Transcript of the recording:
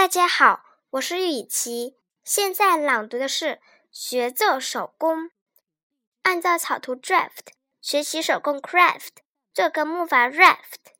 大家好，我是雨琪，现在朗读的是学做手工，按照草图 draft 学习手工 craft 做个木筏 raft。